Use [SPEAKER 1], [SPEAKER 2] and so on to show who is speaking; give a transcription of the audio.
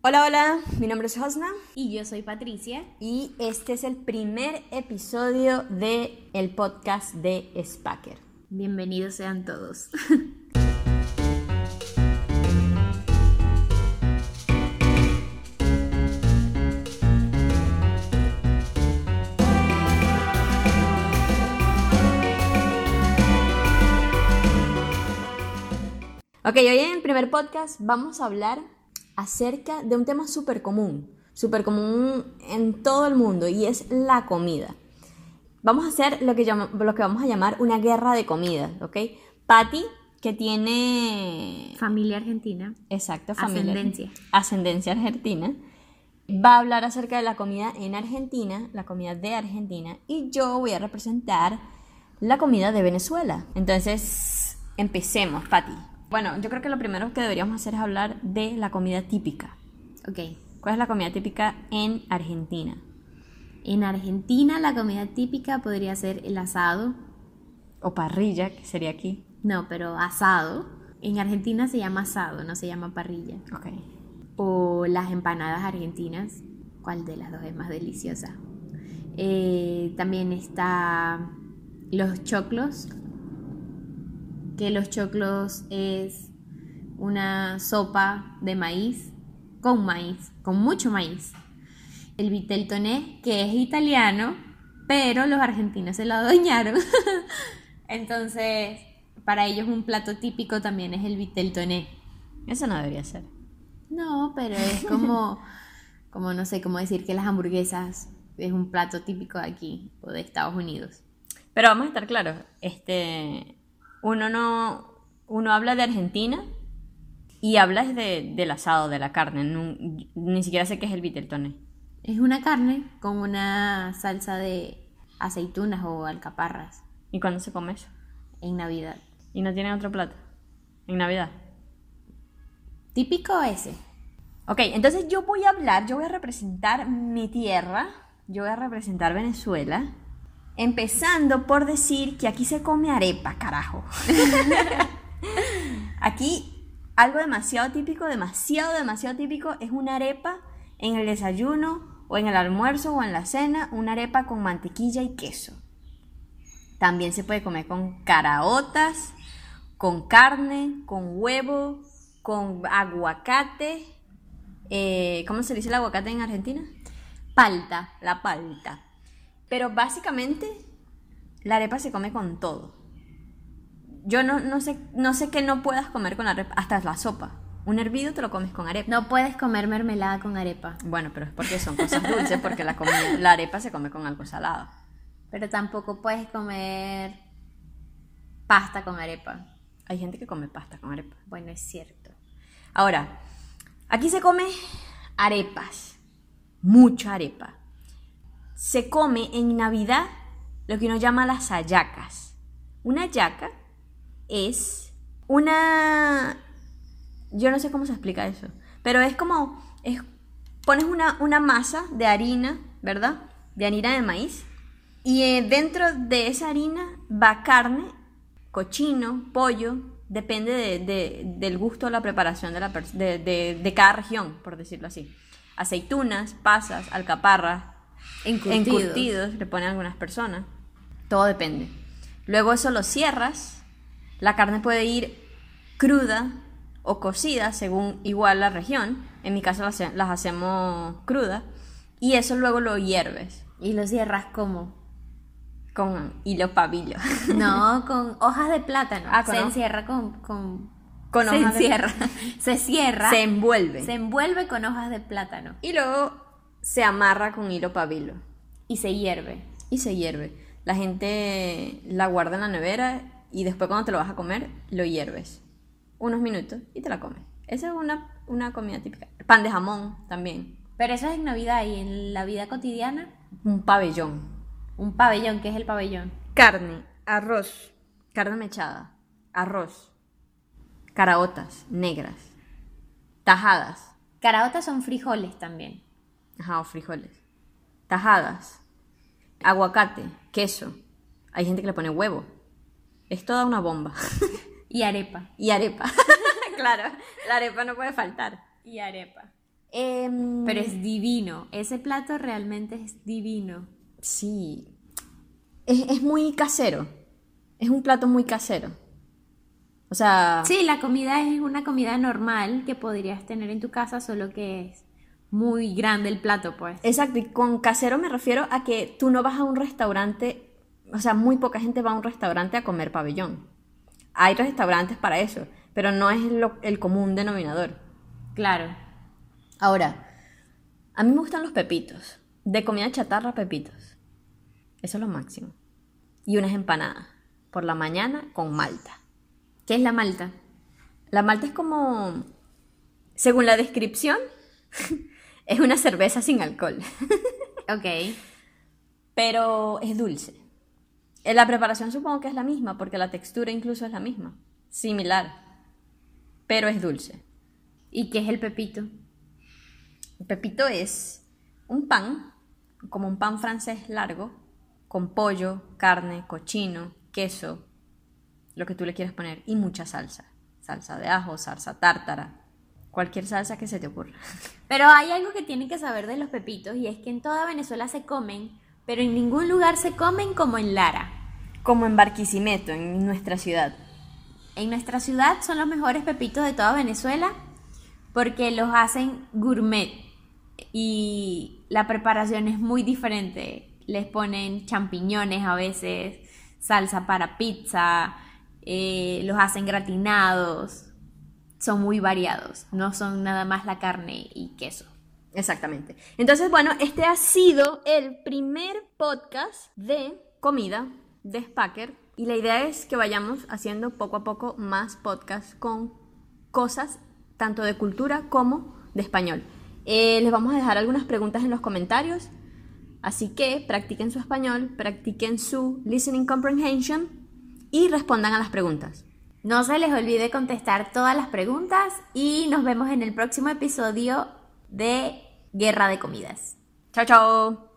[SPEAKER 1] Hola, hola, mi nombre es Hosna
[SPEAKER 2] Y yo soy Patricia.
[SPEAKER 1] y este es el primer episodio de el podcast de Spacker.
[SPEAKER 2] Bienvenidos sean todos.
[SPEAKER 1] Ok, hoy en el primer podcast vamos a hablar acerca de un tema súper común, súper común en todo el mundo y es la comida. Vamos a hacer lo que, llama- lo que vamos a llamar una guerra de comida, ¿ok? Patty, que tiene
[SPEAKER 2] Familia argentina.
[SPEAKER 1] Exacto, familia.
[SPEAKER 2] Ascendencia.
[SPEAKER 1] Ascendencia argentina. Va a hablar acerca de la comida en Argentina, la comida de Argentina, y yo voy a representar la comida de Venezuela. Entonces, empecemos, Patti. Bueno, yo creo que lo primero que deberíamos hacer es hablar de la comida típica.
[SPEAKER 2] Ok.
[SPEAKER 1] ¿Cuál es la comida típica en Argentina?
[SPEAKER 2] En Argentina la comida típica podría ser el asado.
[SPEAKER 1] O parrilla, que sería aquí.
[SPEAKER 2] No, pero asado. En Argentina se llama asado, no se llama parrilla.
[SPEAKER 1] Ok.
[SPEAKER 2] O las empanadas argentinas. ¿Cuál de las dos es más deliciosa? Eh, también está los choclos. Que los choclos es una sopa de maíz con maíz, con mucho maíz. El vitel toné, que es italiano, pero los argentinos se lo adueñaron. Entonces, para ellos un plato típico también es el vitel toné.
[SPEAKER 1] Eso no debería ser.
[SPEAKER 2] No, pero es como, como no sé, cómo decir que las hamburguesas es un plato típico de aquí o de Estados Unidos.
[SPEAKER 1] Pero vamos a estar claros, este, uno no, uno habla de Argentina y hablas de, del asado, de la carne, no- ni siquiera sé qué es el viteltoné.
[SPEAKER 2] Es una carne con una salsa de aceitunas o alcaparras
[SPEAKER 1] ¿Y cuándo se come eso?
[SPEAKER 2] en Navidad.
[SPEAKER 1] ¿Y no tienen otro plato? En Navidad.
[SPEAKER 2] Típico ese.
[SPEAKER 1] Ok, entonces yo voy a hablar, yo voy a representar mi tierra, yo voy a representar Venezuela, empezando por decir que aquí se come arepa, carajo. aquí algo demasiado típico, demasiado, demasiado típico es una arepa en el desayuno o en el almuerzo o en la cena, una arepa con mantequilla y queso. También se puede comer con caraotas, con carne, con huevo, con aguacate. eh, ¿Cómo se dice el aguacate en Argentina?
[SPEAKER 2] Palta.
[SPEAKER 1] La palta. Pero básicamente la arepa se come con todo. Yo no, no, sé, no sé qué no puedas comer con la arepa, hasta la sopa. Un hervido te lo comes con arepa.
[SPEAKER 2] No puedes comer mermelada con arepa,
[SPEAKER 1] Bueno, pero es porque son cosas dulces, porque la, comida- la arepa se come con algo salado.
[SPEAKER 2] pero tampoco puedes comer pasta con arepa.
[SPEAKER 1] Hay gente que come pasta con arepa.
[SPEAKER 2] Bueno, es cierto.
[SPEAKER 1] Ahora, aquí se come arepas, mucha arepa. Se come en Navidad lo que uno llama las hallacas. Una hallaca es una... Yo no sé cómo se explica eso, pero es como... Es, pones una, una masa de harina, ¿verdad? De harina de maíz. Y eh, dentro de esa harina va carne, cochino, pollo, depende de- de- del gusto o la preparación de, la de cada región, por decirlo así. Aceitunas, pasas, alcaparras,
[SPEAKER 2] Encurtidos.
[SPEAKER 1] encurtidos, le ponen algunas personas. Todo depende. Luego eso lo cierras. La carne puede ir cruda o cocida según igual la región. En mi caso las, hace- las hacemos crudas. Y eso luego lo hierves
[SPEAKER 2] Y lo cierras como.
[SPEAKER 1] con hilo pabillo.
[SPEAKER 2] No, con hojas de plátano.
[SPEAKER 1] Ah,
[SPEAKER 2] se encierra con. con...
[SPEAKER 1] Con
[SPEAKER 2] se
[SPEAKER 1] hojas de-
[SPEAKER 2] encierra. se cierra.
[SPEAKER 1] Se envuelve.
[SPEAKER 2] se envuelve con hojas de plátano.
[SPEAKER 1] Y luego se amarra con hilo pabilo.
[SPEAKER 2] Y se hierve.
[SPEAKER 1] Y se hierve. La gente la guarda en la nevera y después cuando te lo vas a comer, lo hierves. Unos minutos y te la comes. Esa es una, una comida típica. Pan de jamón también.
[SPEAKER 2] Pero eso es en Navidad y en la vida cotidiana.
[SPEAKER 1] Un pabellón.
[SPEAKER 2] Un pabellón, ¿qué es el pabellón?
[SPEAKER 1] Carne, arroz, carne mechada, arroz, caraotas negras, tajadas,
[SPEAKER 2] Caraotas son frijoles también.
[SPEAKER 1] Ajá, o frijoles, tajadas, aguacate, queso. Hay gente que le pone huevo. Es toda una bomba.
[SPEAKER 2] Y arepa.
[SPEAKER 1] y arepa. claro, la arepa no puede faltar.
[SPEAKER 2] Y arepa.
[SPEAKER 1] Em,
[SPEAKER 2] Pero es divino. Ese plato realmente es divino.
[SPEAKER 1] Sí. Es, es muy casero. Es un plato muy casero. O sea,
[SPEAKER 2] Sí, la comida es una comida normal que podrías tener en tu casa, solo que es muy grande el plato, pues.
[SPEAKER 1] exacto. Y con casero me refiero a que tú no vas a un restaurante, o sea, muy poca gente va a un restaurante a comer pabellón. Hay restaurantes para eso, pero no es lo- el común denominador.
[SPEAKER 2] Claro.
[SPEAKER 1] Ahora, a mí me gustan los pepitos. De comida chatarra, pepitos. Eso es lo máximo. Y unas empanadas. Por la mañana con malta.
[SPEAKER 2] ¿Qué es la malta?
[SPEAKER 1] La malta es como, según la descripción, es una cerveza sin alcohol,
[SPEAKER 2] Ok.
[SPEAKER 1] pero es dulce. En la preparación supongo que es la misma, porque la textura incluso es la misma, similar, pero es dulce.
[SPEAKER 2] ¿Y qué es el pepito?
[SPEAKER 1] El pepito es un pan, como un pan francés largo, con pollo, carne, cochino, queso, lo que tú le quieras poner, y mucha salsa. Salsa de ajo, salsa tártara, cualquier salsa que se te ocurra.
[SPEAKER 2] Pero hay algo que tienen que saber de los pepitos y es que en toda Venezuela se comen, pero en ningún lugar se comen como en Lara.
[SPEAKER 1] Como en Barquisimeto, en nuestra ciudad.
[SPEAKER 2] En nuestra ciudad son los mejores pepitos de toda Venezuela porque los hacen gourmet y la preparación es muy diferente. Les ponen champiñones a veces, salsa para pizza, eh, los hacen gratinados. Son muy variados, no son nada más la carne y queso.
[SPEAKER 1] Exactamente. Entonces, bueno, este ha sido el primer podcast de comida de Spacker. Y la idea es que vayamos haciendo poco a poco más podcasts con cosas tanto de cultura como de español. Eh, les vamos a dejar algunas preguntas en los comentarios. Así que practiquen su español, practiquen su listening comprehension y respondan a las preguntas.
[SPEAKER 2] No se les olvide contestar todas las preguntas y nos vemos en el próximo episodio de Guerra de Comidas.
[SPEAKER 1] Chao, chao.